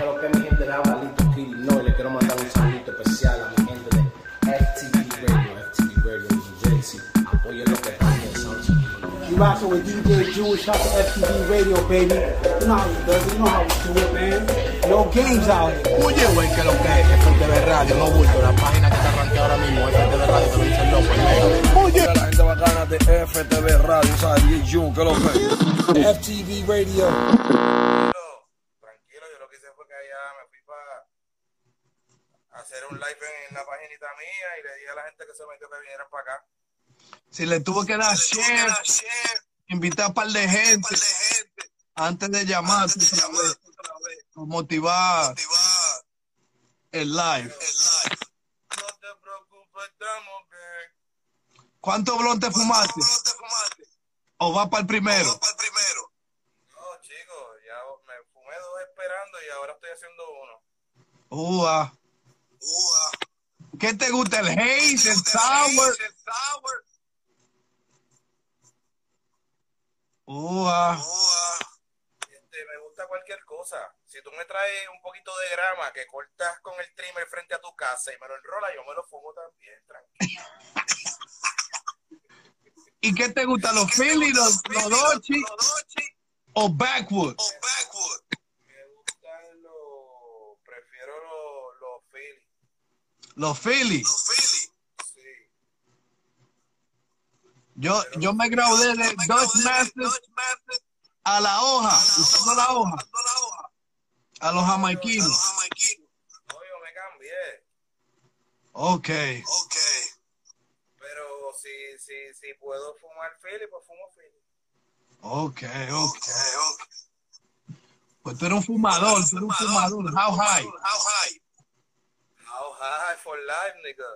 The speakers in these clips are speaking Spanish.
Pero que mi gente de Avalito Kitty no, y le quiero mandar un saludito especial a mi gente de FTV Radio, FTV Radio New Jersey. Apoyen lo que están pensando. You rockin' with DJ Jewish, shout to FTV Radio, baby. You know how we do it, you know how we do it, man. No games out here. Oye, güey, que lo que es FTV Radio, no bulto, la página que está arranqueada ahora mismo, FTV Radio, te lo dice el loco. Oye, la gente bacana de FTV Radio, ¿sabes? DJ que lo que es. FTV Radio. Tranquilo, yo lo que hice fue que allá me fui para un live en, la paginita mía y le dije a la gente que se metió que vinieran para acá. Si le tuvo que dar share, invitar a un par de gente antes de llamar otra vez, para motivar el live. No te preocupes, estamos bien. ¿Cuántos blontes fumaste? ¿O va para el primero? No, chicos, ya me fumé dos esperando y ahora estoy haciendo uno. ¿Qué te gusta? ¿El haze? ¿El sour? Este, me gusta cualquier cosa. Si tú me traes un poquito de grama que cortas con el trimmer frente a tu casa y me lo enrola, yo me lo fumo también, tranquilo. ¿Y qué te gusta? ¿Los Philly, los, los Dochi o Backwood? Me gustan los, prefiero los, los Philly. Los Philly. Sí. Yo, yo me gradué de Dutch Masters a la hoja, usando la hoja, a los jamaiquinos. No, yo me cambié. Ok. Pero si, si, si puedo fumar Philly, pues fumo Philly. Ok, ok. Pues tú eres un fumador, tú eres un fumador. How high? How high for life, nigga.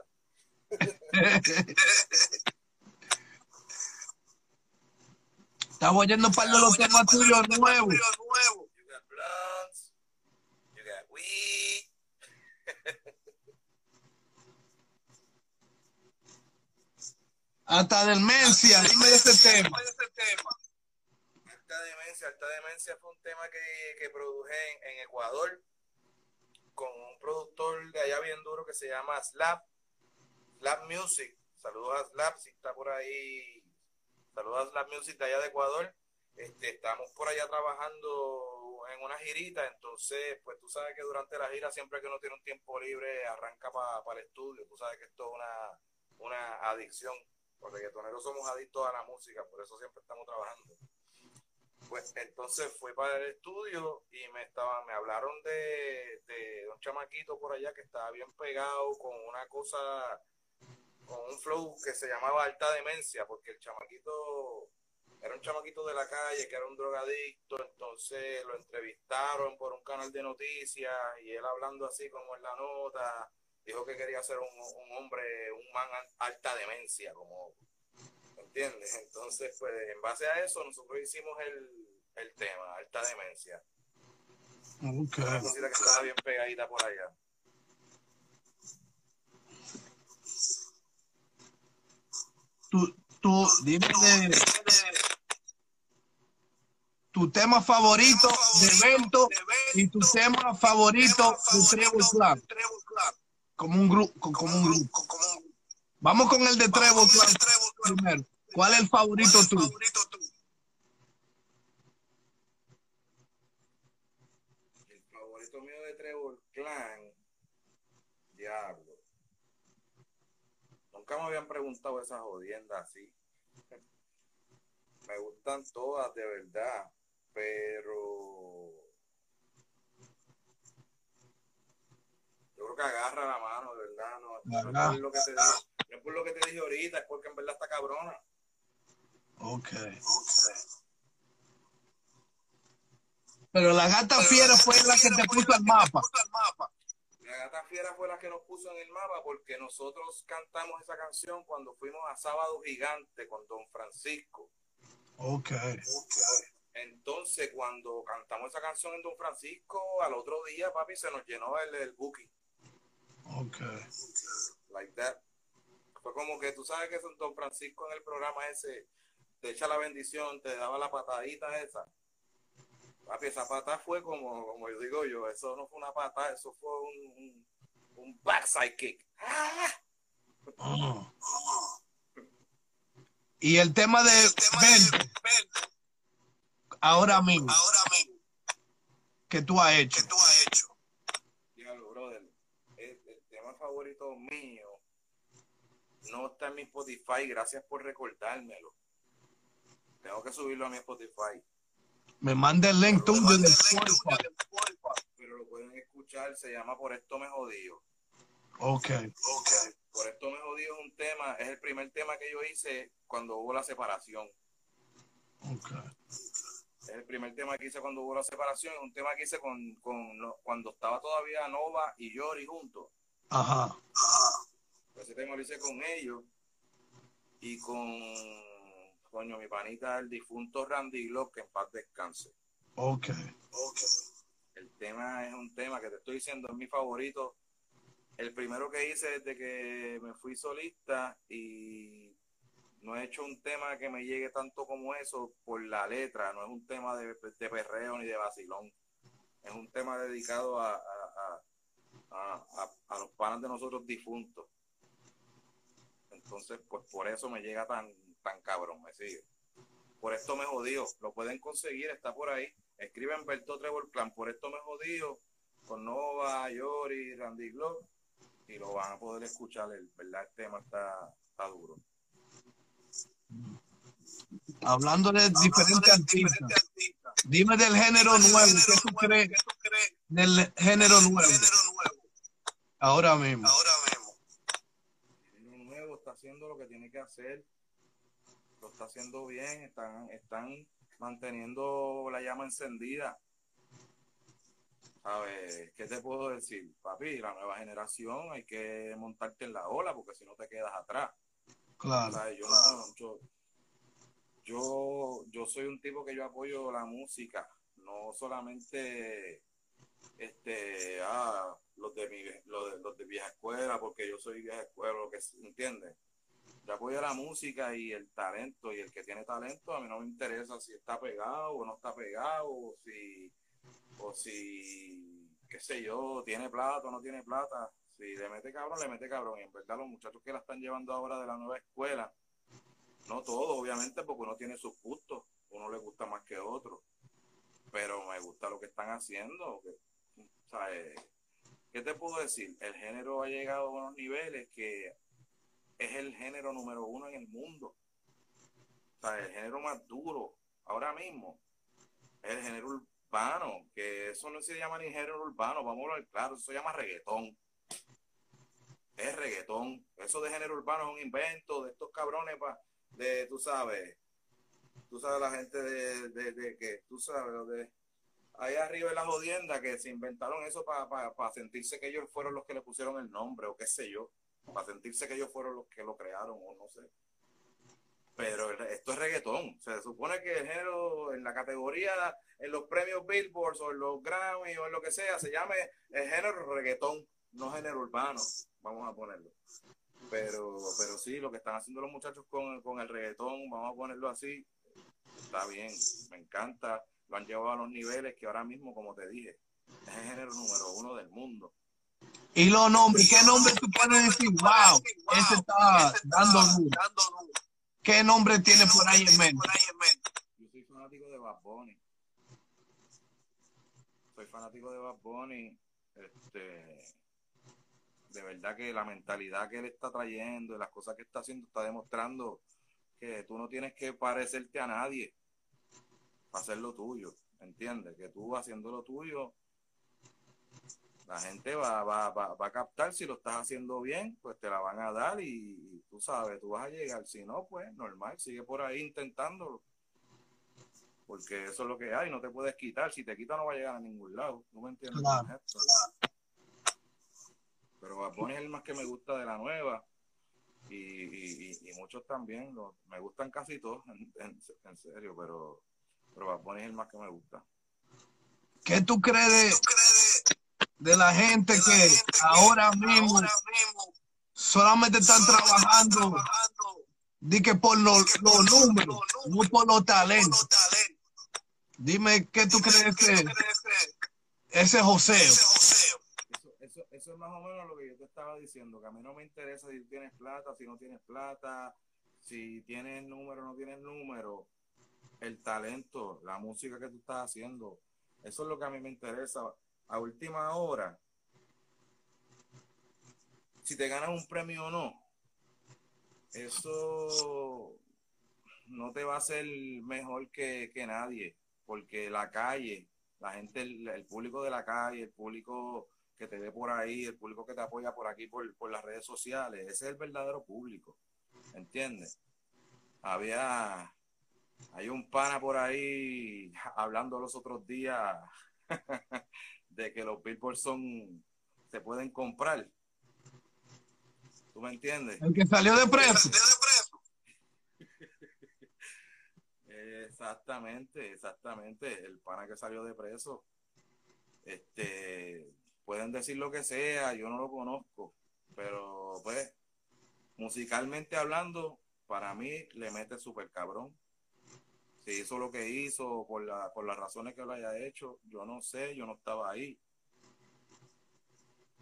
Estamos oyendo un par de los temas tuyos nuevos. You got blunts. You got weed. Hasta del Mencia, dime de ese tema. Alta demencia. Alta demencia fue un tema que, que produje en, en Ecuador con un productor de allá bien duro que se llama Slap. Slap Music. Saludos a Slap si está por ahí. Saludos a Slap Music de allá de Ecuador. Este, estamos por allá trabajando en una girita, entonces, pues tú sabes que durante la gira, siempre que uno tiene un tiempo libre, arranca para el estudio. Tú sabes que esto es una, una adicción. Los reggaetoneros somos adictos a la música, por eso siempre estamos trabajando. Pues entonces fui para el estudio y me estaban, me hablaron de, de un chamaquito por allá que estaba bien pegado con una cosa, con un flow que se llamaba alta demencia, porque el chamaquito era un chamaquito de la calle que era un drogadicto, entonces lo entrevistaron por un canal de noticias y él hablando así como en la nota, dijo que quería ser un, un hombre, un man alta demencia, como ¿entiendes? Entonces, pues en base a eso nosotros hicimos el, el tema, alta demencia. Ok. Una cosita que estaba bien pegadita por allá. Tú, tú, dime de tu tema favorito de evento y tu tema favorito de Trevor Club. Como un grupo, como un grupo. Vamos con el de Trevor Club primero. ¿Cuál es el favorito tú? El favorito mío de Trevor Clan, diablo. Nunca me habían preguntado esas jodiendas así. Me gustan todas de verdad, pero yo creo que agarra la mano, de verdad. No, no es por lo que te no es por lo que te dije ahorita, es porque en verdad está cabrona. Ok. Pero la gata fiera fue la que te puso el mapa. La gata fiera fue la que nos puso en el mapa porque nosotros cantamos esa canción cuando fuimos a Sábado Gigante con Don Francisco. Ok. Entonces, cuando cantamos esa canción en Don Francisco, al otro día, papi, se nos llenó el, el booking. Ok. Like that. Fue como que tú sabes que Don Francisco en el programa ese te echa la bendición, te daba la patadita esa. Papi, esa pata fue como, como yo digo yo, eso no fue una pata, eso fue un, un, un backside kick. ¡Ah! Y el tema de verte ahora mismo, que tú has hecho. Diablo, brother, el, el tema favorito mío no está en mi Spotify, gracias por recordármelo. Tengo que subirlo a mi Spotify. Me manda el link tú Spotify. pero lo pueden escuchar, se llama Por esto me jodío. Ok. Por esto me jodío es un tema, es el primer tema que yo hice cuando hubo la separación. ok. Es el primer tema que hice cuando hubo la separación, es un tema que hice con, con cuando estaba todavía Nova y Yori juntos. Ajá. Ese tema lo hice con ellos y con, coño, mi panita, el difunto Randy Glock, que en paz descanse. Ok. El tema es un tema que te estoy diciendo, es mi favorito. El primero que hice desde que me fui solista y no he hecho un tema que me llegue tanto como eso por la letra, no es un tema de, de perreo ni de vacilón. Es un tema dedicado a, a, a- a- a- a los panas de nosotros difuntos. Entonces, pues por eso me llega tan, tan cabrón, me sigue. Por esto me jodió. Lo pueden conseguir, está por ahí. Escriben Berto Trevor Clan, por esto me jodió. Con Nova, Yori, Randy Glock. Y lo van a poder escuchar. El, ¿verdad? El tema está, está duro. Hablando de diferentes artistas, dime del género nuevo. ¿Qué tú crees del género nuevo ahora mismo? El nuevo está haciendo lo que tiene que hacer. Lo está haciendo bien. Están, están manteniendo la llama encendida. ¿Sabes? ¿Qué te puedo decir? Papi, la nueva generación hay que montarte en la ola porque si no te quedas atrás. Claro. Yo, no- yo, yo, yo soy un tipo que yo apoyo la música, no solamente este, ah, los de mi, los de, los de vieja escuela, porque yo soy vieja escuela, lo que ¿entiendes? Yo apoyo la música y el talento, y el que tiene talento, a mí no me interesa si está pegado o no está pegado, o si, o si, qué sé yo, tiene plata o no tiene plata. Si le mete cabrón, le mete cabrón. Y en verdad los muchachos que la están llevando ahora de la nueva escuela, no todos, obviamente, porque uno tiene sus gustos, uno le gusta más que otro. Pero me gusta lo que están haciendo. que- sea, eh, ¿Qué te puedo decir? El género ha llegado a unos niveles que es el género número uno en el mundo. O sea, el género más duro ahora mismo es el género urbano, que eso no se llama ni género urbano, vamos a hablar claro, eso se llama reggaetón. Es reggaetón. Eso de género urbano es un invento de estos cabrones pa- de, tú sabes, tú sabes la gente de, de, que, tú sabes, de ahí arriba en la jodienda que se inventaron eso para sentirse que ellos fueron los que le pusieron el nombre o qué sé yo, para sentirse que ellos fueron los que lo crearon o no sé. Pero esto es reggaetón. Se supone que el género en la categoría, en los premios Billboard o en los Grammy o en lo que sea, se llame el género reggaetón, no género urbano. Vamos a ponerlo. Pero, pero sí, lo que están haciendo los muchachos con, con el reggaetón, vamos a ponerlo así, está bien, me encanta. Lo han llevado a los niveles que ahora mismo, como te dije, es el género número uno del mundo. Y los nombres, ¿qué nombre tú puedes decir? Wow, ese está dando luz. ¿Qué nombre tiene por ahí en mente? Yo soy fanático de Bad Bunny. Soy fanático de Bad Bunny. Este, de verdad que la mentalidad que él está trayendo las cosas que está haciendo está demostrando que tú no tienes que parecerte a nadie para hacer lo tuyo. ¿Entiendes? Que tú haciendo lo tuyo, la gente va, va, va, va a captar si lo estás haciendo bien, pues te la van a dar y, y tú sabes, tú vas a llegar. Si no, pues normal, sigue por ahí intentándolo. Porque eso es lo que hay, no te puedes quitar. Si te quitas no va a llegar a ningún lado. ¿No me entiendes? Claro. con esto? Pero Bad Bunny es el más que me gusta de la nueva. Y, y, y- y muchos también. lo- me gustan casi todos, en, en- en serio, pero, pero Bad Bunny es el más que me gusta. ¿Qué tú crees de, la gente que ahora mismo solamente están trabajando di que por los, los números, no por los talentos? Dime qué tú crees que ese joseo. Eso, eso, eso es más o menos lo que yo te estaba diciendo, que a mí no me interesa si tienes plata, si no tienes plata, si tienes número o no tienes número. El talento, la música que tú estás haciendo, eso es lo que a mí me interesa. A última hora, si te ganas un premio o no, eso no te va a hacer mejor que, que nadie, porque la calle, la gente, el, público de la calle, el público que te ve por ahí, el público que te apoya por aquí, por, por las redes sociales, ese es el verdadero público, ¿entiendes? Había, hay un pana por ahí hablando los otros días de que los billboards son, se pueden comprar. ¿Tú me entiendes? El que salió de preso. Exactamente, exactamente. El pana que salió de preso. Este, pueden decir lo que sea, yo no lo conozco, pero pues, musicalmente hablando, para mí le mete súper cabrón. Si hizo lo que hizo, por, la, por las razones que lo haya hecho, yo no sé, yo no estaba ahí.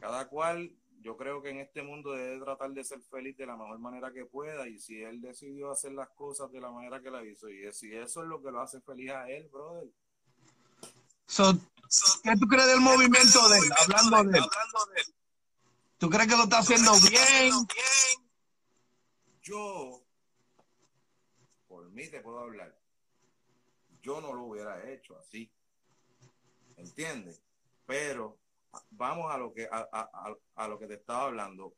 Cada cual, yo creo que en este mundo debe tratar de ser feliz de la mejor manera que pueda y si él decidió hacer las cosas de la manera que la hizo y si eso es lo que lo hace feliz a él, brother. So, ¿Qué tú crees del movimiento de él? Hablando de él. ¿Tú crees que lo está haciendo bien? Yo, por mí te puedo hablar. Yo no lo hubiera hecho así. ¿Entiendes? Pero vamos a lo que a, a, a, lo que te estaba hablando.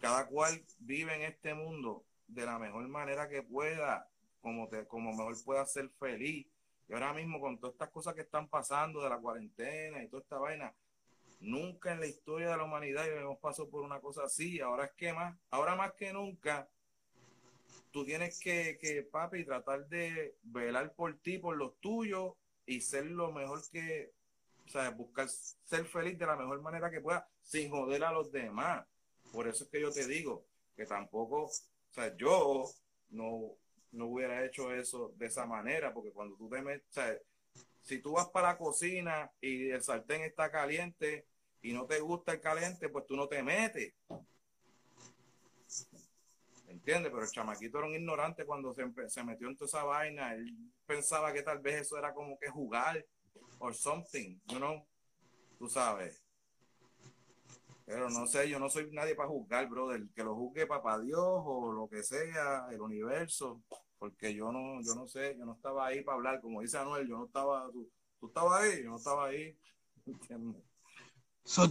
Cada cual vive en este mundo de la mejor manera que pueda, como te, como mejor pueda ser feliz. Y ahora mismo con todas estas cosas que están pasando de la cuarentena y toda esta vaina, nunca en la historia de la humanidad hemos pasado por una cosa así. Ahora es que más, ahora más que nunca, tú tienes que, que, papi, tratar de velar por ti, por los tuyos y ser lo mejor que, o sea, buscar ser feliz de la mejor manera que pueda, sin joder a los demás. Por eso es que yo te digo que tampoco, o sea, yo no, no hubiera hecho eso de esa manera, porque cuando tú te metes, o sea, si tú vas para la cocina y el sartén está caliente y no te gusta el caliente, pues tú no te metes. ¿Entiendes? Pero el chamaquito era un ignorante cuando se, se metió en toda esa vaina. Él pensaba que tal vez eso era como que jugar or something, you know, tú sabes. Pero no sé, yo no soy nadie para juzgar, brother. Que lo juzgue papá Dios o lo que sea, el universo. Porque yo no, yo no sé, yo no estaba ahí para hablar. Como dice Anuel, yo no estaba, tú, tú estabas ahí, yo no estaba ahí. ¿Entiendes?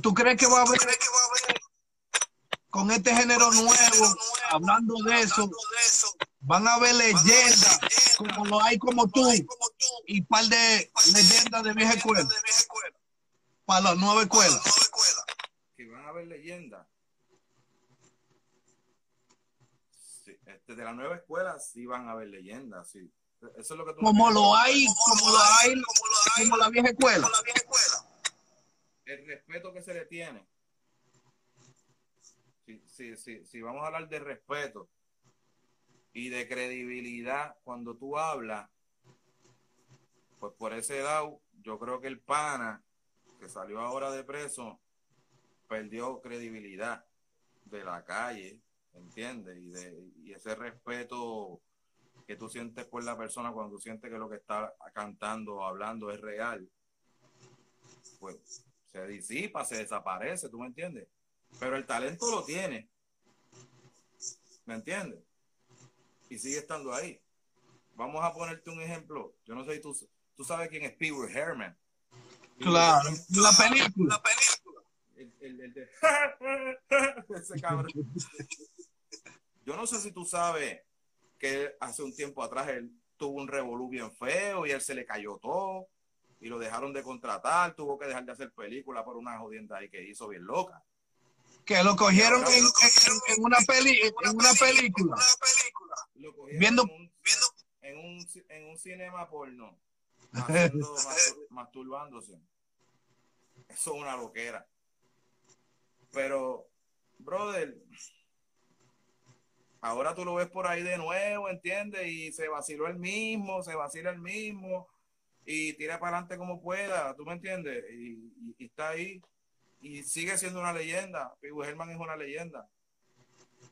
¿Tú crees que va a haber, con este género nuevo, hablando de eso, van a haber leyendas como lo hay como tú y un par de leyendas de vieja escuela para la nueva escuela? Que van a haber leyendas. Sí, este, de la nueva escuela sí van a haber leyendas, sí. Eso es lo que tú como lo hay, como lo hay, como la vieja escuela. El respeto que se le tiene. Si, si, si, vamos a hablar de respeto y de credibilidad cuando tú hablas, pues por ese lado, yo creo que el pana que salió ahora de preso perdió credibilidad de la calle, ¿entiendes? Y, de, y ese respeto que tú sientes por la persona cuando tú sientes que lo que está cantando o hablando es real, pues se disipa, se desaparece, ¿tú me entiendes? Pero el talento lo tiene, ¿me entiendes? Y sigue estando ahí. Vamos a ponerte un ejemplo. Yo no sé si tú, tú sabes quién es Pee Wee Herman. Claro, la película. La película. El, el, el de... Ese cabrón. Yo no sé si tú sabes que hace un tiempo atrás él tuvo un revolú bien feo y él se le cayó todo y lo dejaron de contratar, tuvo que dejar de hacer película por una jodienda ahí que hizo bien loca. Que lo cogieron en, en, en, una peli, en una película. Lo cogieron Viendo- en, un, en, un, en un cinema porno, haciendo, masturbándose. Eso es una loquera. Pero, brother, ahora tú lo ves por ahí de nuevo, ¿entiendes? Y se vaciló el mismo, se vacila el mismo. y tira para adelante como pueda, ¿tú me entiendes? Y, y- y está ahí y sigue siendo una leyenda. Wee Herman es una leyenda.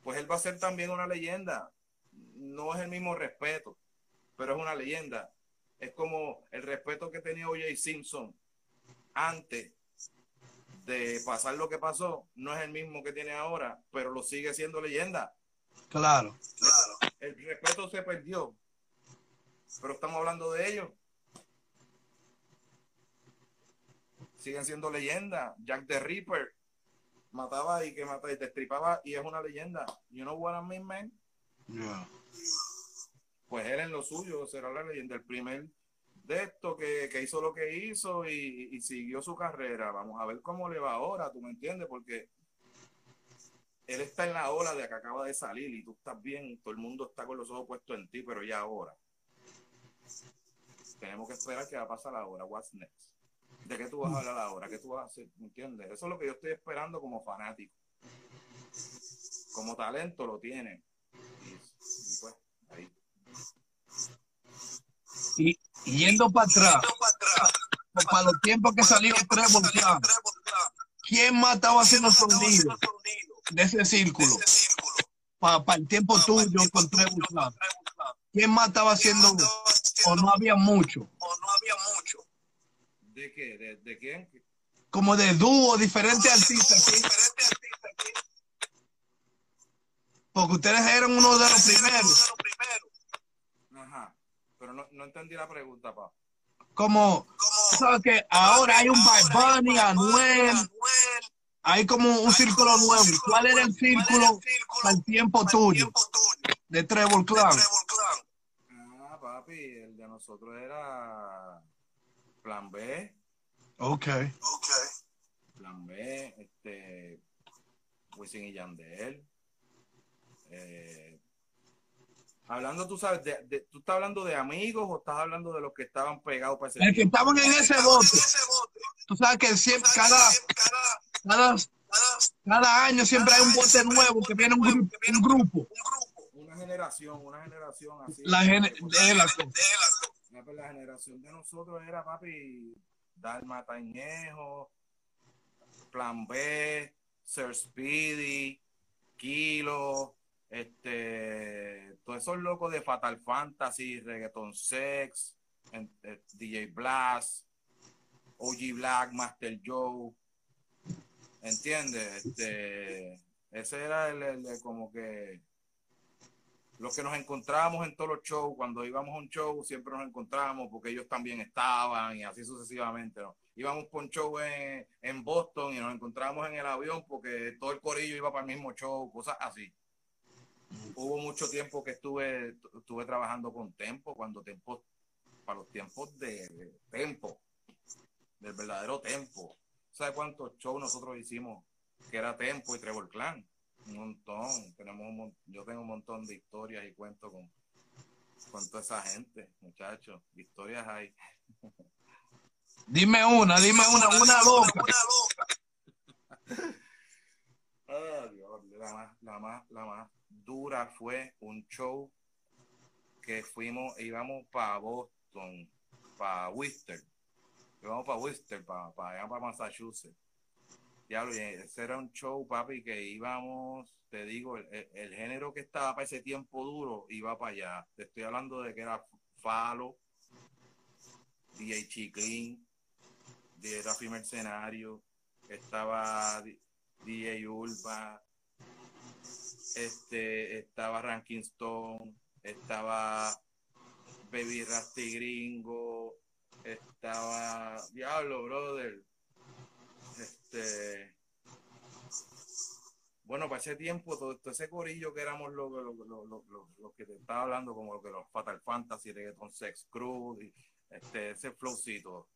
Pues él va a ser también una leyenda. No es el mismo respeto, pero es una leyenda. Es como el respeto que tenía O.J. Simpson antes de pasar lo que pasó, no es el mismo que tiene ahora, pero lo sigue siendo leyenda. Claro. El respeto se perdió, pero estamos hablando de ellos. Siguen siendo leyendas. Jack the Ripper mataba y que mataba y te estripaba y es una leyenda. You know what I mean, man? Yeah. Pues él en lo suyo será la leyenda. El primer de esto que, que hizo lo que hizo y, y siguió su carrera. Vamos a ver cómo le va ahora, ¿tú me entiendes? Porque él está en la ola de que acaba de salir y tú estás bien, todo el mundo está con los ojos puestos en ti, pero ya ahora. Tenemos que esperar que va a pasar ahora. What's next? ¿De qué tú vas a hablar ahora? ¿Qué tú vas a hacer? ¿Me entiendes? Eso es lo que yo estoy esperando como fanático. Como talento lo tiene. Y, y pues, ahí. Y, yendo para atrás, para los tiempos que salió Trevor ¿quién más estaba haciendo sonido de ese círculo? Para el tiempo tuyo con Trevor. ¿Quién más estaba haciendo o no había mucho? ¿De qué? ¿De, de quién? Como de dúo, diferentes artistas. Porque ustedes eran uno de los primeros. Ajá. Pero no, no entendí la pregunta, pa. Como, ¿sabes que Ahora hay un Bad Bunny, Anuel, hay como un círculo nuevo. ¿Cuál era el círculo para el tiempo tuyo de Trevor Clan? Ah, papi, el de nosotros era Plan B, Ok. Plan B, este, Wisin y Yandel. Eh, hablando, tú sabes, de, de- ¿tú estás hablando de amigos o estás hablando de los que estaban pegados para ese El que estaban en ese bote. Tú sabes que siempre, cada, cada, cada año siempre hay un bote nuevo que viene un, grupo, un grupo. Una generación, una generación así. La gene- de la- La generación de nosotros era, papi, Dalma Tañejo, Plan B, Sir Speedy, Kilo, este, todos esos locos de Fatal Fantasy, Reggaeton Sex, eh, DJ Blast, OG Black, Master Joe, ¿entiendes? Este, ese era el, el- el como que los que nos encontrábamos en todos los shows, cuando íbamos a un show, siempre nos encontrábamos porque ellos también estaban y así sucesivamente. ¿no? Íbamos por un show en, en Boston y nos encontrábamos en el avión porque todo el corillo iba para el mismo show, cosas así. Hubo mucho tiempo que estuve, estuve trabajando con Tempo, cuando Tempo, para los tiempos de, de Tempo, del verdadero Tempo. ¿Sabes cuántos shows nosotros hicimos que era Tempo y Trevor Clan? Un montón. Tenemos un yo tengo un montón de historias y cuentos con, con toda esa gente, muchachos. Historias hay. Dime una, dime una, una loca. Ah, Dios, la más, la más, la más dura fue un show que fuimos, íbamos para Boston, para Worcester. Íbamos para Worcester, para, para allá para Massachusetts. Diablo, ese era un show, papi, que íbamos, te digo, el, el- género que estaba para ese tiempo duro iba para allá. Te estoy hablando de que era Falo, DJ Chiclin, de Rafi Mercenario, estaba DJ Ulva, este, estaba Ranking Stone, estaba Baby Rasty Gringo, estaba Diablo, brother. Este bueno, para ese tiempo, todo, ese corillo que éramos los lo, lo- lo- que te estaba hablando, como lo que los Fatal Fantasy, Reggaeton Sex Crew, y, este, ese flowcito.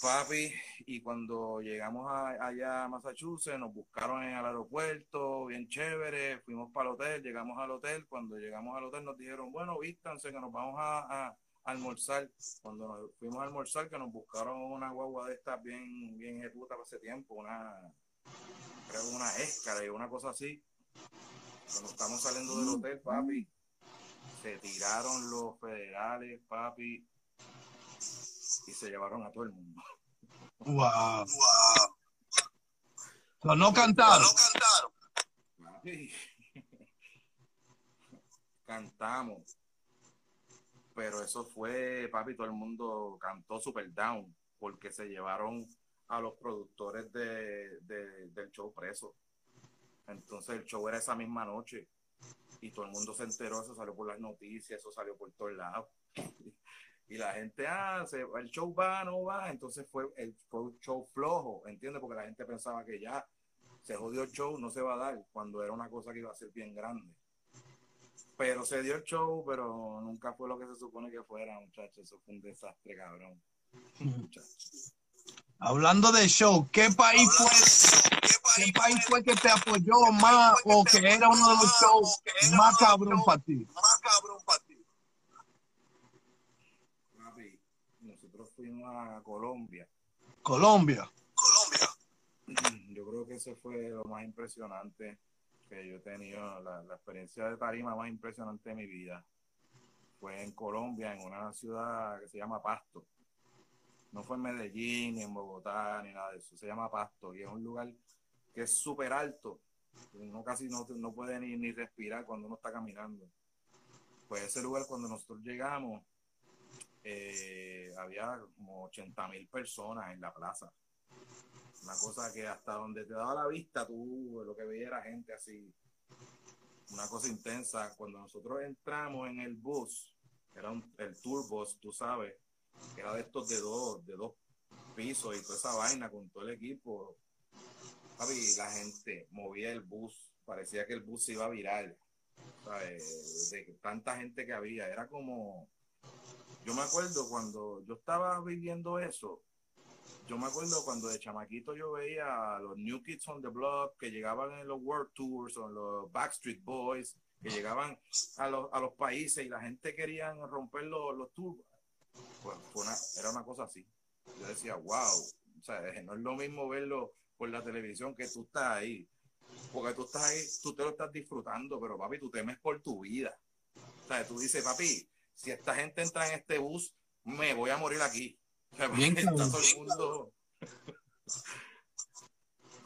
Papi, y cuando llegamos a- allá a Massachusetts, nos buscaron en el aeropuerto, bien chévere, fuimos para el hotel, llegamos al hotel, cuando llegamos al hotel nos dijeron, bueno, vístanse que nos vamos a almorzar. Cuando nos fuimos a almorzar, que nos buscaron una guagua de estas bien, bien ejecuta para ese tiempo, una, creo una escala y una cosa así. Cuando estamos saliendo del hotel, papi, se tiraron los federales, papi, y se llevaron a todo el mundo. Wow. Pero no cantaron. Papi, Cantamos. Pero eso fue, papi, todo el mundo cantó super down porque se llevaron a los productores de, de- del show preso. Entonces el show era esa misma noche y todo el mundo se enteró, eso salió por las noticias, eso salió por todos lados. Y la gente, ah, se- el show va, no va. Entonces fue, el, fue un show flojo, ¿entiendes? Porque la gente pensaba que ya se jodió el show, no se va a dar, cuando era una cosa que iba a ser bien grande. Pero se dio el show, pero nunca fue lo que se supone que fuera, muchachos. Eso fue un desastre, cabrón. Muchachos. Hablando de show, ¿qué país fue, qué país fue que te apoyó más o que era uno de los shows más cabrón para ti? Papi, nosotros fuimos a Colombia. Colombia. Yo creo que eso fue lo más impresionante que yo he tenido, la, experiencia de tarima más impresionante de mi vida. Fue en Colombia, en una ciudad que se llama Pasto. No fue en Medellín, ni en Bogotá, ni nada de eso. Se llama Pasto y es un lugar que es súper alto. Uno casi no, no puede ni, ni respirar cuando uno está caminando. Pues ese lugar, cuando nosotros llegamos, eh, había como 80 mil personas en la plaza. Una cosa que hasta donde te daba la vista, tú lo que veías era gente así. Una cosa intensa. Cuando nosotros entramos en el bus, era un, el tour bus, tú sabes, que era de estos de dos, de dos pisos y toda esa vaina con todo el equipo. Papi, la gente movía el bus, parecía que el bus iba a virar. ¿sabes? De tanta gente que había. Era como, yo me acuerdo cuando yo estaba viviendo eso, yo me acuerdo cuando de chamaquito yo veía a los New Kids on the Block que llegaban en los World Tours o en los Backstreet Boys, que llegaban a los, a los países y la gente quería romper los, los tours. Pues fue una- era una cosa así. Yo decía, wow, o sea, no es lo mismo verlo por la televisión que tú estás ahí. Porque tú estás ahí, tú te lo estás disfrutando, pero papi, tú temes por tu vida. O sea, tú dices, papi, si esta gente entra en este bus, me voy a morir aquí. Bien, está cabrón. todo el mundo.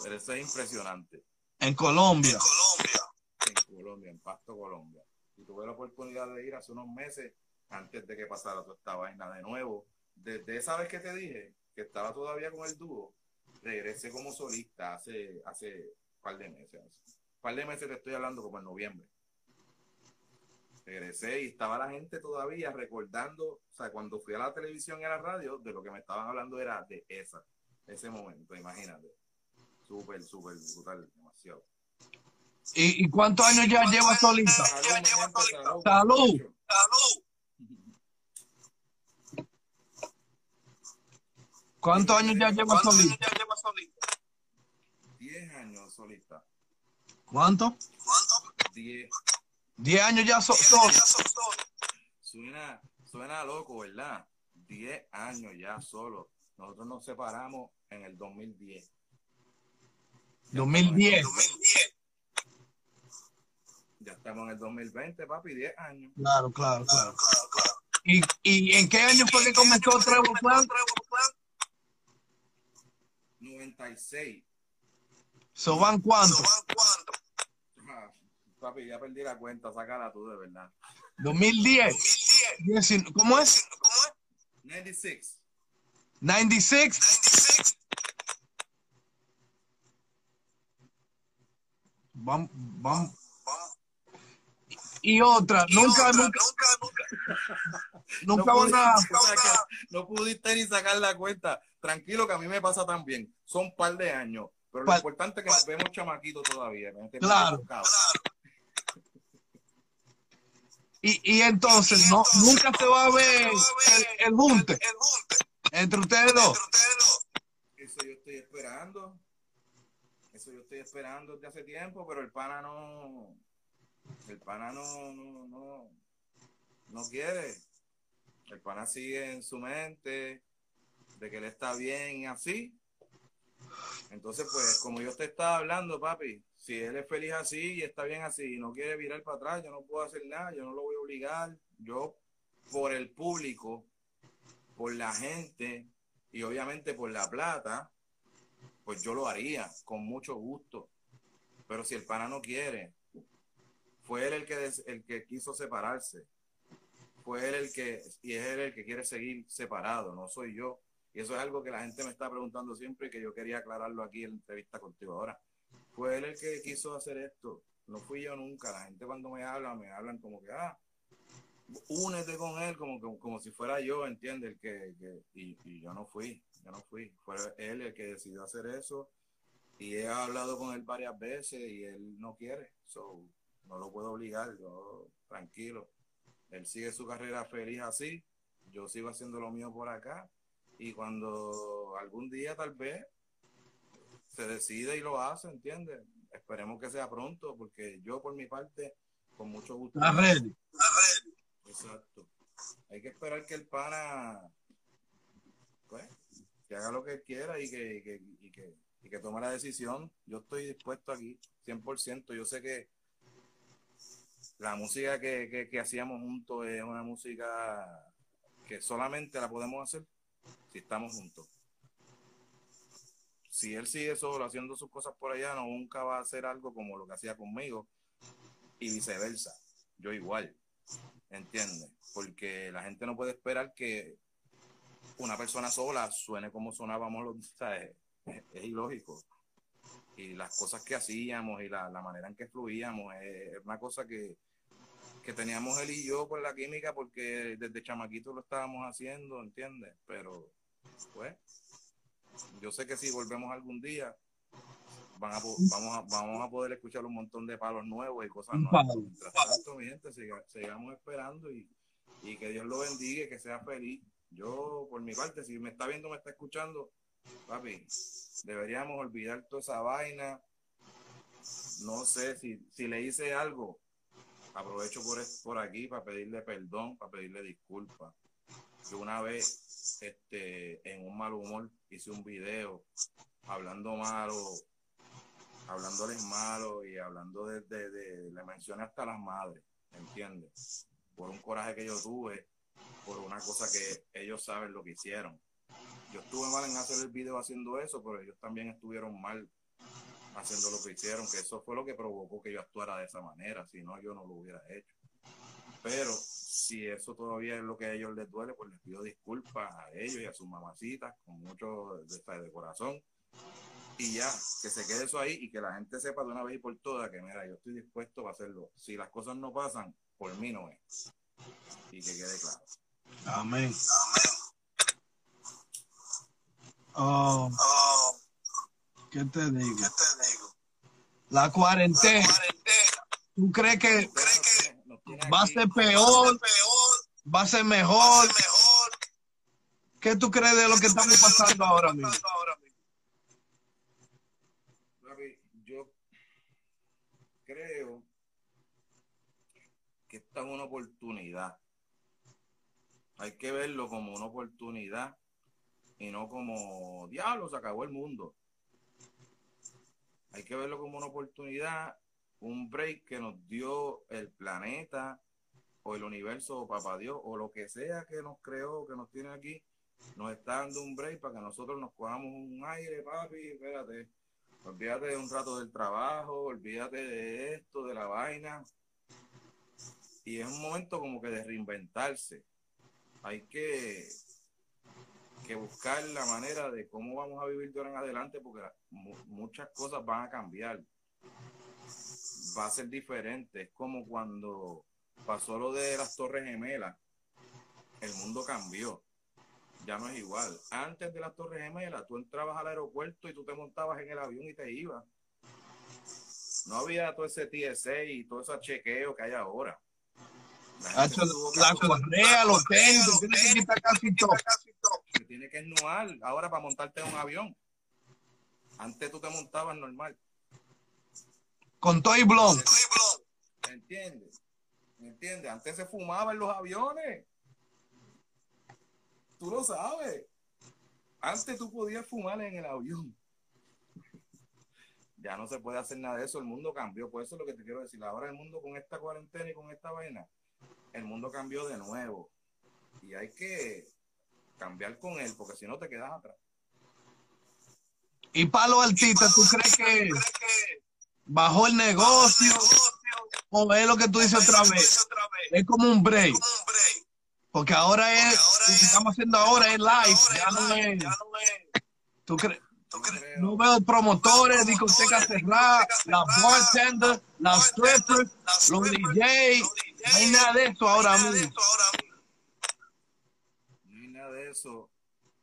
Pero eso es impresionante. En Colombia. En Colombia, en Pasto, Colombia. Y tuve la oportunidad de ir hace unos meses antes de que pasara toda esta vaina de nuevo. Desde esa vez que te dije que estaba todavía con el dúo, regresé como solista hace, hace un par de meses. Un par de meses te estoy hablando como en noviembre. Regresé y estaba la gente todavía recordando, o sea, cuando fui a la televisión y a la radio, de lo que me estaban hablando era de esa, ese momento, imagínate. Súper, súper brutal, demasiado. ¿Y, y cuántos años ya llevas solita? Salud, salud. Salud. ¿Cuántos años ya llevas solita? 10 años solista. ¿Cuánto? 10. Diez años ya so- solo. Suena, suena loco, ¿verdad? 10 años ya solo. Nosotros nos separamos en el 2010. 2010. Ya estamos en el 2020, papi, 10 años. Claro, claro, claro. ¿Y, ¿Y en qué año fue que comenzó Trevor Plan? 96. ¿So van cuánto? Ah, papi, ya perdí la cuenta, sácala tú de verdad. 2010. Diecin- ¿Cómo es? 96. 96. Vamos, vamos. Y otra, nunca, nunca, nunca van a. pudiste sacar- no pudiste ni sacar la cuenta. Tranquilo que a mí me pasa también. Son un par de años. Pero lo Pa- importante es que nos vemos chamaquitos todavía. ¿no? Te Claro. Y, y entonces, no, nunca se va a ver el, el junte entre ustedes dos. Eso yo estoy esperando. Eso yo estoy esperando desde hace tiempo, pero el pana no. El pana no, no, no, no quiere. El pana sigue en su mente de que él está bien y así. Entonces, pues, como yo te estaba hablando, papi, si él es feliz así y está bien así y no quiere virar para atrás, yo no puedo hacer nada, yo no lo voy a obligar. Yo, por el público, por la gente y obviamente por la plata, pues yo lo haría con mucho gusto. Pero si el pana no quiere, fue él el que, el que quiso separarse. Fue él el que, y es él el que quiere seguir separado, no soy yo. Y eso es algo que la gente me está preguntando siempre y que yo quería aclararlo aquí en la entrevista contigo ahora. Fue él el que quiso hacer esto. No fui yo nunca. La gente cuando me habla, me hablan como que, ah, únete con él, como, como, como si fuera yo, ¿entiendes? El que, y, y yo no fui, yo no fui. Fue él el que decidió hacer eso. Y he hablado con él varias veces y él no quiere. So, no lo puedo obligar, yo tranquilo. Él sigue su carrera feliz así. Yo sigo haciendo lo mío por acá. Y cuando algún día tal vez se decide y lo hace, ¿entiendes? Esperemos que sea pronto, porque yo por mi parte, con mucho gusto. Está ready. Exacto. Hay que esperar que el pana, pues, que haga lo que quiera y que, y que, y que, y que tome la decisión. Yo estoy dispuesto aquí, 100%. Yo sé que la música que, que, que hacíamos juntos es una música que solamente la podemos hacer si estamos juntos. Si él sigue solo haciendo sus cosas por allá, no, nunca va a hacer algo como lo que hacía conmigo y viceversa. Yo igual. ¿Entiendes? Porque la gente no puede esperar que una persona sola suene como sonábamos los, ¿sabes? Es, ilógico. Y las cosas que hacíamos y la, manera en que fluíamos es, una cosa que, que teníamos él y yo por la química porque desde chamaquito lo estábamos haciendo, ¿entiendes? Pero, pues, yo sé que si volvemos algún día, van a, po- vamos, a, vamos a poder escuchar un montón de palos nuevos y cosas nuevas. Mientras tanto, mi gente, siga- sigamos esperando y, y que Dios lo bendiga y que sea feliz. Yo, por mi parte, si me está viendo, me está escuchando, papi, deberíamos olvidar toda esa vaina. No sé si, si le hice algo, aprovecho por, por aquí para pedirle perdón, para pedirle disculpas. Yo una vez, este, en un mal humor, hice un video hablando malo, hablándoles malo y hablando de, de, de- le mencioné hasta las madres, ¿entiendes? Por un coraje que yo tuve, por una cosa que ellos saben lo que hicieron. Yo estuve mal en hacer el video haciendo eso, pero ellos también estuvieron mal haciendo lo que hicieron, que eso fue lo que provocó que yo actuara de esa manera, si no yo no lo hubiera hecho. Pero si eso todavía es lo que a ellos les duele, pues les pido disculpas a ellos y a sus mamacitas con mucho de, de corazón. Y ya, que se quede eso ahí y que la gente sepa de una vez y por todas que, mira, yo estoy dispuesto a hacerlo. Si las cosas no pasan, por mí no es. Y que quede claro. Amén. Oh, ¿qué te digo? La cuarentena. ¿Tú crees que va a ser peor? ¿Va a ser mejor? ¿Qué tú crees de lo que estamos pasando ahora mismo? Yo creo que esta es una oportunidad. Hay que verlo como una oportunidad y no como diablo, se acabó el mundo. Hay que verlo como una oportunidad, un break que nos dio el planeta o el universo o papá Dios o lo que sea que nos creó, que nos tiene aquí, nos está dando un break para que nosotros nos cojamos un aire, papi, espérate. Olvídate de un rato del trabajo, olvídate de esto, de la vaina. Y es un momento como que de reinventarse. Hay que, que buscar la manera de cómo vamos a vivir de ahora en adelante porque mu- muchas cosas van a cambiar. Va a ser diferente. Es como cuando pasó lo de las Torres Gemelas. El mundo cambió ya no es igual. Antes de las Torres Gemelas, tú entrabas al aeropuerto y tú te montabas en el avión y te ibas. No había todo ese TSA y todo ese chequeo que hay ahora. La La correa, los tenis, tú tienes que casi todo. se tiene que esnuar ahora para montarte en un avión. Antes tú te montabas normal. Con todo y blon. ¿Me entiendes? ¿Me entiendes? Antes se fumaba en los aviones. Tú lo sabes. Antes tú podías fumar en el avión. Ya no se puede hacer nada de eso. El mundo cambió. Por eso es lo que te quiero decir. Ahora el mundo con esta cuarentena y con esta vaina, el mundo cambió de nuevo. Y hay que, cambiar con él, porque si no te quedas atrás. Y para los artistas, ¿tú crees que bajó el negocio? O es lo que tú dices otra vez. Es como un break. Porque ahora es, lo que estamos haciendo ahora es live, ya no es. ¿Tú crees? No veo promotores, discotecas cerradas, las bartenders, las strippers, los DJ. No hay nada de esto ahora mismo. No hay nada de eso.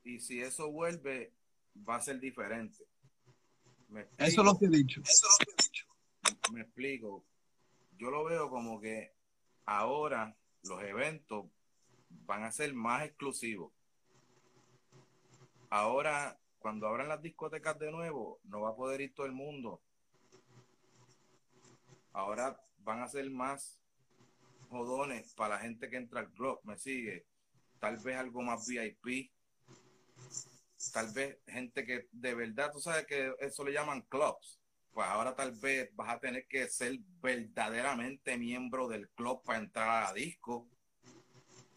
Y si eso vuelve, va a ser diferente. ¿Me Eso es explico? lo que he dicho. Me explico. Yo lo veo como que ahora los eventos van a ser más exclusivos. Ahora, cuando abran las discotecas de nuevo, no va a poder ir todo el mundo. Ahora van a ser más jodones para la gente que entra al club, me sigue. Tal vez algo más VIP. Tal vez gente que de verdad, tú sabes que eso le llaman clubs pues ahora tal vez vas a tener que ser verdaderamente miembro del club para entrar a disco.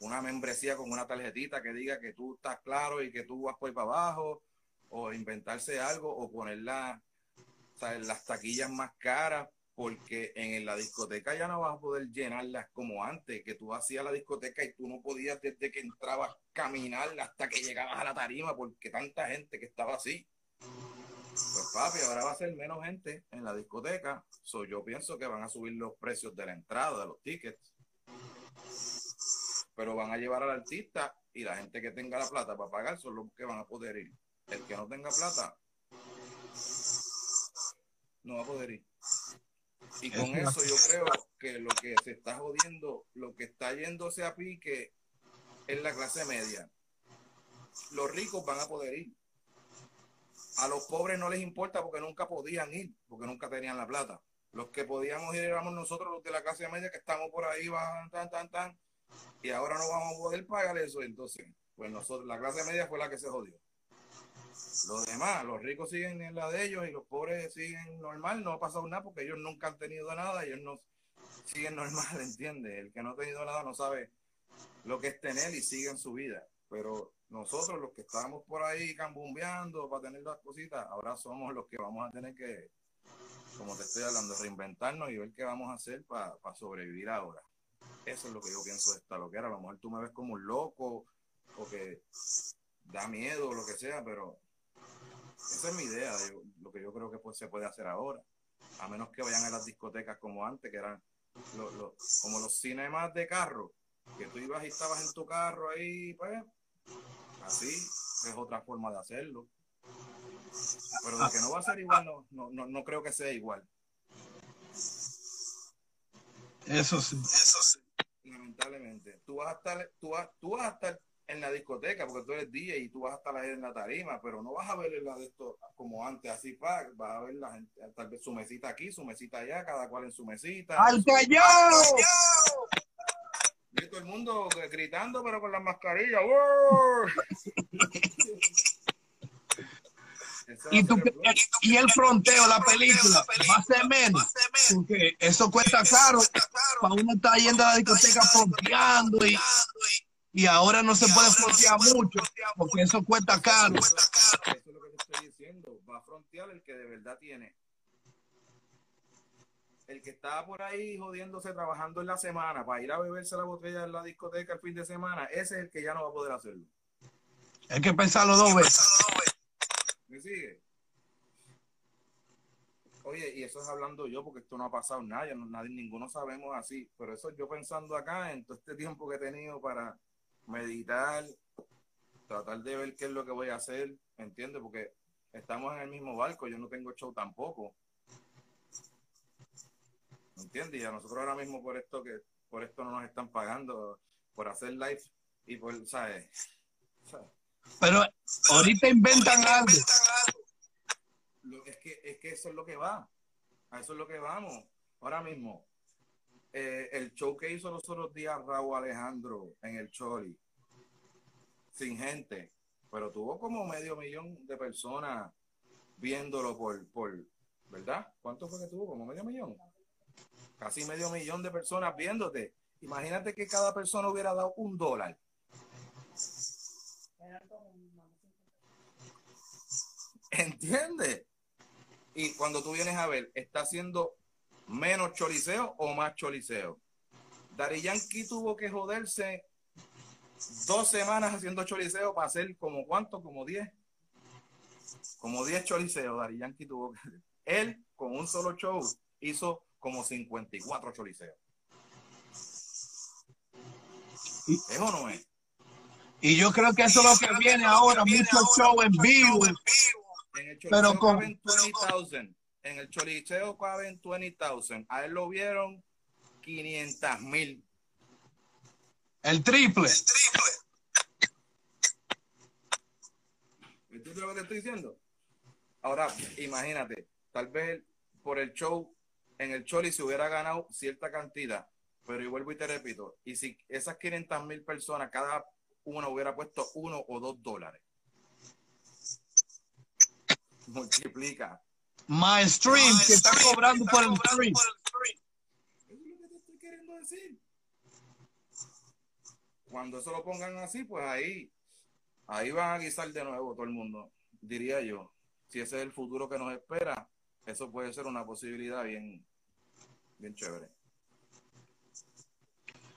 Una membresía con una tarjetita que diga que tú estás claro y que tú vas por ahí para abajo, o inventarse algo, o poner la- las taquillas más caras, porque en la discoteca ya no vas a poder llenarlas como antes, que tú hacías la discoteca y tú no podías desde que entrabas caminar hasta que llegabas a la tarima, porque tanta gente que estaba así. Pues papi, ahora va a ser menos gente en la discoteca. So, yo pienso que van a subir los precios de la entrada, de los tickets. Pero van a llevar al artista y la gente que tenga la plata para pagar son los que van a poder ir. El que no tenga plata no va a poder ir. Y con Eso yo creo que lo que se está jodiendo, lo que está yéndose a pique es la clase media. Los ricos van a poder ir. A los pobres no les importa porque nunca podían ir, porque nunca tenían la plata. Los que podíamos ir éramos nosotros, los de la clase media, que estamos por ahí, van, tan, tan, tan, y ahora no vamos a poder pagar eso. Entonces, pues nosotros, la clase media fue la que se jodió. Los demás, los ricos siguen en la de ellos y los pobres siguen normal, no ha pasado nada porque ellos nunca han tenido nada, ellos no siguen normal, ¿entiendes? El que no ha tenido nada no sabe lo que es tener y sigue en su vida. Pero nosotros, los que estábamos por ahí cambumbeando para tener las cositas, ahora somos los que vamos a tener que, como te estoy hablando, reinventarnos y ver qué vamos a hacer para sobrevivir ahora. Eso es lo que yo pienso de esta loquera. A lo mejor tú me ves como un loco o que da miedo o lo que sea, pero esa es mi idea, de lo que yo creo que pues, se puede hacer ahora. A menos que vayan a las discotecas como antes, que eran lo- lo- como los cinemas de carro, que tú ibas y estabas en tu carro ahí, pues, así es otra forma de hacerlo. Pero de que no va a ser igual, no, no, no, no creo que sea igual. Eso sí. lamentablemente. Tú vas a estar, tú vas, tú vas a estar en la discoteca porque tú eres DJ y tú vas a estar ahí en la tarima, pero no vas a ver la de esto como antes, así pa, vas a ver la gente, tal vez su mesita aquí, su mesita allá, cada cual en su mesita. ¡Al callao! Y todo el mundo gritando, pero con las mascarillas. Y, tú, el flow. y el fronteo, la película, va a ser menos. Porque eso cuesta caro. Para uno estar yendo a la discoteca fronteando y, y ahora no se puede frontear mucho porque eso cuesta caro. Eso es lo que te estoy diciendo. Va a frontear el que de verdad tiene. El que estaba por ahí jodiéndose trabajando en la semana para ir a beberse la botella en la discoteca el fin de semana, ese es el que ya no va a poder hacerlo. Hay que pensarlo dos veces. ¿Me sigue? Oye, y eso es hablando yo porque esto no ha pasado nada, ya no- nadie, ninguno sabemos así, pero eso yo pensando acá en todo este tiempo que he tenido para meditar, tratar de ver qué es lo que voy a hacer, ¿entiendes? Porque estamos en el mismo barco, yo no tengo show tampoco. ¿Entiendes? Y a nosotros ahora mismo por esto que por esto no nos están pagando por hacer live y por, ¿sabes? ¿Sabes? Pero ahorita inventan algo. Lo- es, que, es que eso es lo que va. A eso es lo que vamos. Ahora mismo, eh, el show que hizo los otros días Raúl Alejandro en el Choli, sin gente, pero tuvo como medio millón de personas viéndolo por, por ¿verdad? ¿Cuánto fue que tuvo? Como medio millón. Casi medio millón de personas viéndote. Imagínate que cada persona hubiera dado un dólar. ¿Entiendes? Y cuando tú vienes a ver, ¿está haciendo menos choliseo o más choliseo? Dari Yankee tuvo que joderse dos semanas haciendo choliseo para hacer como cuánto, como 10. Como 10 choliseos, Dari Yankee tuvo que. Él, con un solo show, hizo como 54 choliseos. ¿Es o no es? Y yo creo que eso es lo que viene ahora, mucho show en vivo. En el Pero con- caben 20,000. En el Choliseo caben 20,000. A él lo vieron 500 mil. El triple. ¿Entiendes lo que te estoy diciendo? Ahora, imagínate, tal vez por el show, en el Choli se hubiera ganado cierta cantidad, pero y vuelvo y te repito, y si esas 500 mil personas, cada una hubiera puesto uno o dos dólares, multiplica. My stream, que está cobrando por el stream. Es lo que te estoy queriendo decir. Cuando eso lo pongan así, pues ahí, ahí van a guisar de nuevo todo el mundo, diría yo. Si ese es el futuro que nos espera, eso puede ser una posibilidad bien, bien chévere.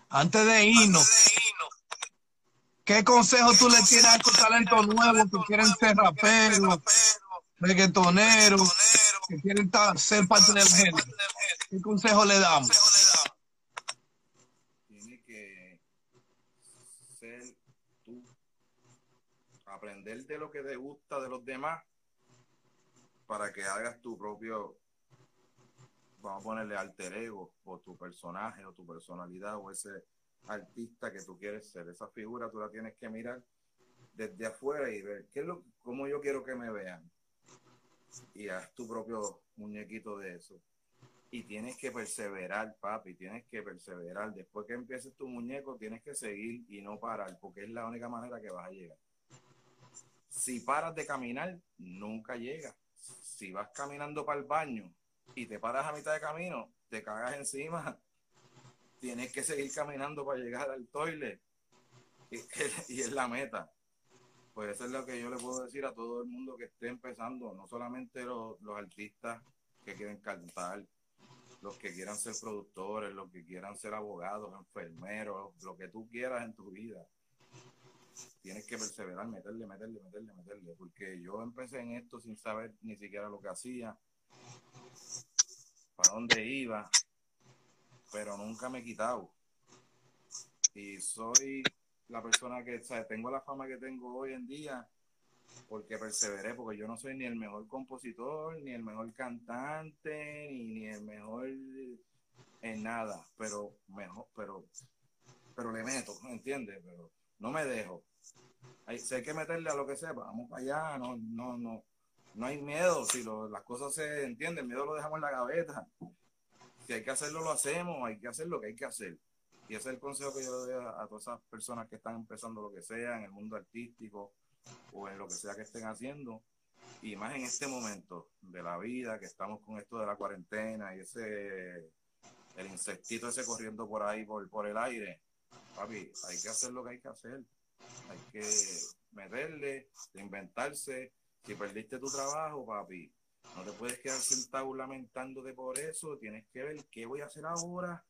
Antes de irnos, ¿qué consejo tú le tienes a estos talentos nuevos que quieren ser raperos, reggaetoneros, que quieren ser parte del género? ¿Qué consejo le damos? Tienes que ser tú, aprender de lo que te gusta de los demás para que hagas tu propio, vamos a ponerle alter ego, o tu personaje, o tu personalidad, o ese artista que tú quieres ser. Esa figura tú la tienes que mirar desde afuera y ver qué es lo, cómo yo quiero que me vean. Y haz tu propio muñequito de eso. Y tienes que perseverar, papi, tienes que perseverar. Después que empieces tu muñeco, tienes que seguir y no parar, porque es la única manera que vas a llegar. Si paras de caminar, nunca llegas. Si vas caminando para el baño y te paras a mitad de camino, te cagas encima, tienes que seguir caminando para llegar al toilet. Y, y es la meta. Pues eso es lo que yo le puedo decir a todo el mundo que esté empezando, no solamente los, los artistas que quieren cantar, los que quieran ser productores, los que quieran ser abogados, enfermeros, lo que tú quieras en tu vida. Tienes que perseverar, meterle, meterle, meterle, meterle. Porque yo empecé en esto sin saber ni siquiera lo que hacía, para dónde iba, pero nunca me he quitado. Y soy la persona que, o sea, tengo la fama que tengo hoy en día porque perseveré, porque yo no soy ni el mejor compositor, ni el mejor cantante, ni, ni el mejor en nada, pero mejor, pero, pero le meto, ¿entiendes? Pero no me dejo. Hay, que meterle a lo que sea, vamos para allá, no, no, no, no hay miedo, si las cosas se entienden, el miedo lo dejamos en la gaveta. Si hay que hacerlo, lo hacemos, hay que hacer lo que hay que hacer. Y ese es el consejo que yo le doy a, a todas esas personas que están empezando lo que sea en el mundo artístico o en lo que sea que estén haciendo. Y más en este momento de la vida, que estamos con esto de la cuarentena y ese, el insectito ese corriendo por ahí, por, por el aire. Papi, hay que hacer lo que hay que hacer. Hay que meterle, inventarse. Si perdiste tu trabajo, papi, no te puedes quedar sentado lamentándote por eso. Tienes que ver qué voy a hacer ahora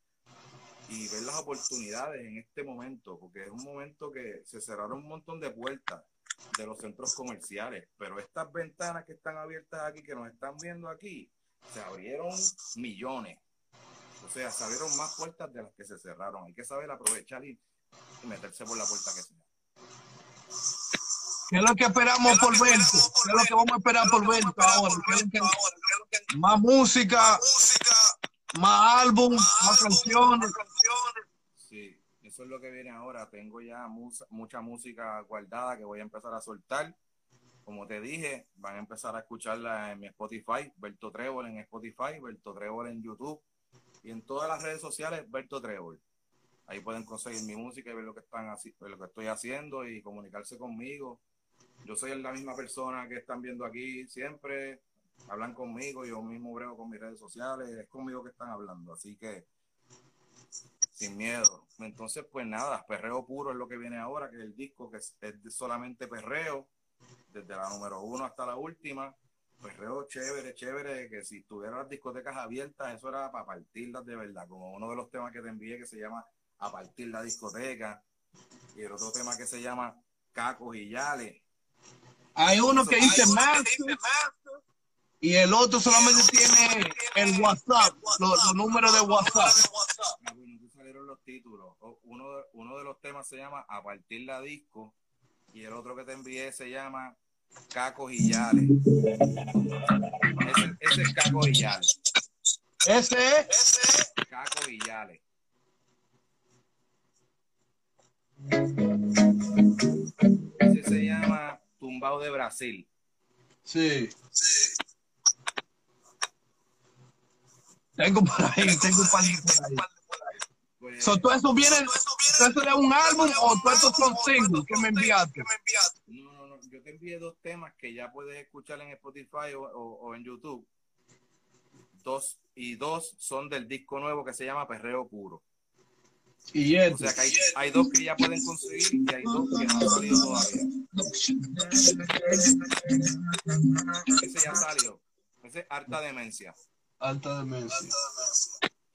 y ver las oportunidades en este momento, porque es un momento que se cerraron un montón de puertas de los centros comerciales, pero estas ventanas que están abiertas aquí, que nos están viendo aquí, se abrieron millones. O sea, se abrieron más puertas de las que se cerraron. Hay que saber aprovechar y, y meterse por la puerta que sea. ¿Qué es lo que esperamos por Vento? ¿Qué es lo que vamos a esperar por Vento ahora? ¿Qué es lo que- Más música, más álbum, más canciones. Sí, eso es lo que viene ahora. Tengo ya mucha música guardada que voy a empezar a soltar. Como te dije, van a empezar a escucharla en mi Spotify, Berto Trébol en Spotify, Berto Trébol en YouTube y en todas las redes sociales, Berto Trébol. Ahí pueden conseguir mi música y ver lo que están lo que estoy haciendo y comunicarse conmigo. Yo soy la misma persona que están viendo aquí siempre. Hablan conmigo, yo mismo brego con mis redes sociales, es conmigo que están hablando. Así que sin miedo. Entonces, pues nada, perreo puro es lo que viene ahora, que es el disco que es, es solamente perreo, desde la número uno hasta la última. Perreo chévere, chévere, que si tuvieran las discotecas abiertas, eso era para partirlas de verdad, como uno de los temas que te envié que se llama A partir la discoteca, y el otro tema que se llama Cacos y Yales. Hay uno que dice Master y el otro solamente tiene el WhatsApp, los, los números de WhatsApp. Ah, salieron los títulos. Uno de, uno de los temas se llama A partir la disco y el otro que te envié se llama Cacos y Yales. Ese, ese es Cacos y Yales. Ese es. Cacos y Yales. Ese se llama Tumbao de Brasil. Sí. Tengo por ahí, tengo un par de por ahí. Pues, So, ¿Todo eso viene, todo eso es un álbum o todos estos son singles que me enviaste? no. Yo te envié dos temas que ya puedes escuchar en Spotify o, o- o en YouTube. Dos y dos son del disco nuevo que se llama Perreo Puro. Y O este. sea que hay, hay dos que ya pueden conseguir y hay dos que no han salido todavía. Ese ya salió. Ese es Harta Demencia. Alta demencia.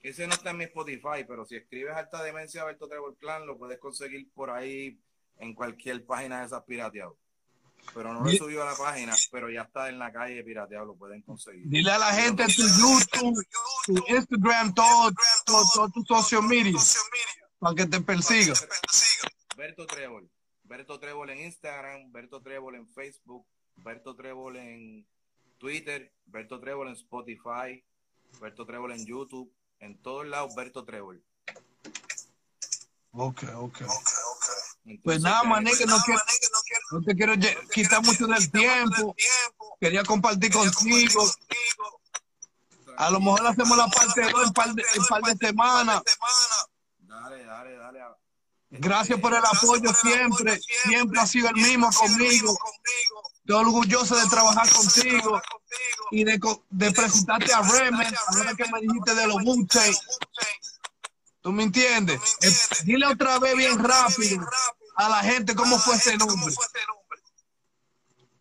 Ese no está en mi Spotify, pero si escribes Alta Demencia Alberto Trevor Clan, lo puedes conseguir por ahí en cualquier página de esas pirateados. Pero no lo he subido a la página, pero ya está en la calle pirateado, lo pueden conseguir. Dile a la gente tu YouTube, tu Instagram, todo, todo, todo tu social media para que te persiga. Berto Trébol. Berto Trébol en Instagram, Berto Trébol en Facebook, Berto Trébol en Twitter, Berto Trébol en Spotify, Berto Trébol en YouTube, en todos lados Berto Trébol. Ok, ok. Entonces, Pues nada, mané, que no, quiero, no te quiero quitar mucho del tiempo. Quería compartir contigo. A lo mejor hacemos la parte 2 en par de, en par de semanas. Dale, dale, dale. Gracias por el apoyo siempre. Siempre ha sido el mismo conmigo. Estoy orgulloso de trabajar contigo y de, co- de presentarte a Remen. Ahora que me dijiste de los wu ¿Tú me entiendes? Eh, dile otra vez bien rápido a la gente cómo fue ese nombre.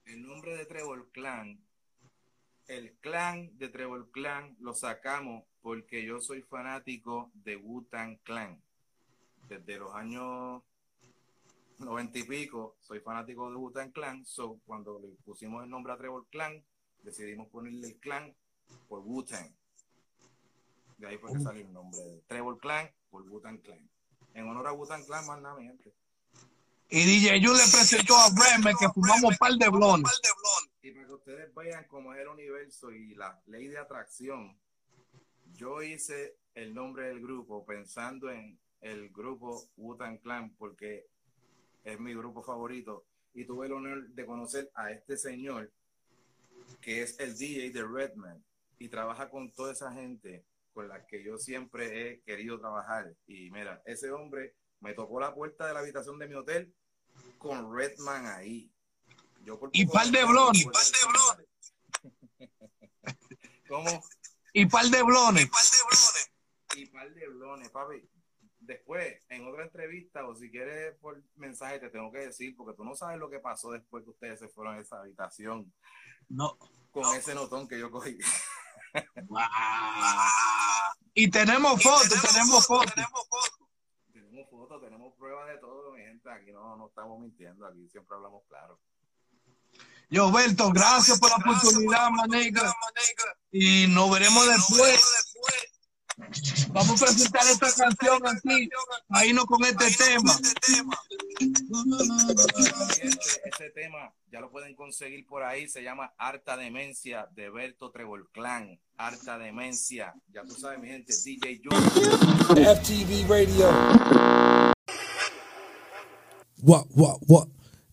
El nombre de Trevor Clan, el clan de Trevor Clan lo sacamos porque yo soy fanático de Wu-Tang Clan. Desde los años noventa y pico soy fanático de Wu-Tang Clan. So, cuando le pusimos el nombre a Trevor Clan, decidimos ponerle el clan por Wu-Tang. De ahí fue que salió el nombre de Trevor Clan por Wu-Tang Clan. En honor a Wu-Tang Clan, más nada, mi gente. Y DJ Yu le presentó a Remen que fumamos un par de blones. Y para que ustedes vean cómo es el universo y la ley de atracción, yo hice el nombre del grupo pensando en el grupo Wu-Tang Clan porque es mi grupo favorito y tuve el honor de conocer a este señor que es el DJ de Redman y trabaja con toda esa gente con la que yo siempre he querido trabajar. Y mira, ese hombre me tocó la puerta de la habitación de mi hotel con Redman ahí. Yo por Y par de blones. ¿Cómo? Y par de blones. Y par de blones, papi. Después, en otra entrevista, o si quieres por mensaje, te tengo que decir, porque tú no sabes lo que pasó después que ustedes se fueron a esa habitación No. con ese notón que yo cogí. Y tenemos fotos, tenemos fotos. Tenemos fotos, tenemos pruebas de todo, mi gente. Aquí no, no estamos mintiendo, aquí siempre hablamos claro. Yo, Berto, gracias por la oportunidad, maneja. Y nos veremos después. Vamos a presentar esta canción aquí, ahí no con este tema. Este, este tema ya lo pueden conseguir por ahí, se llama Harta Demencia de Berto Trevor Clan. Harta Demencia, ya tú sabes, mi gente, DJ Junior. FTV Radio. What, what, what?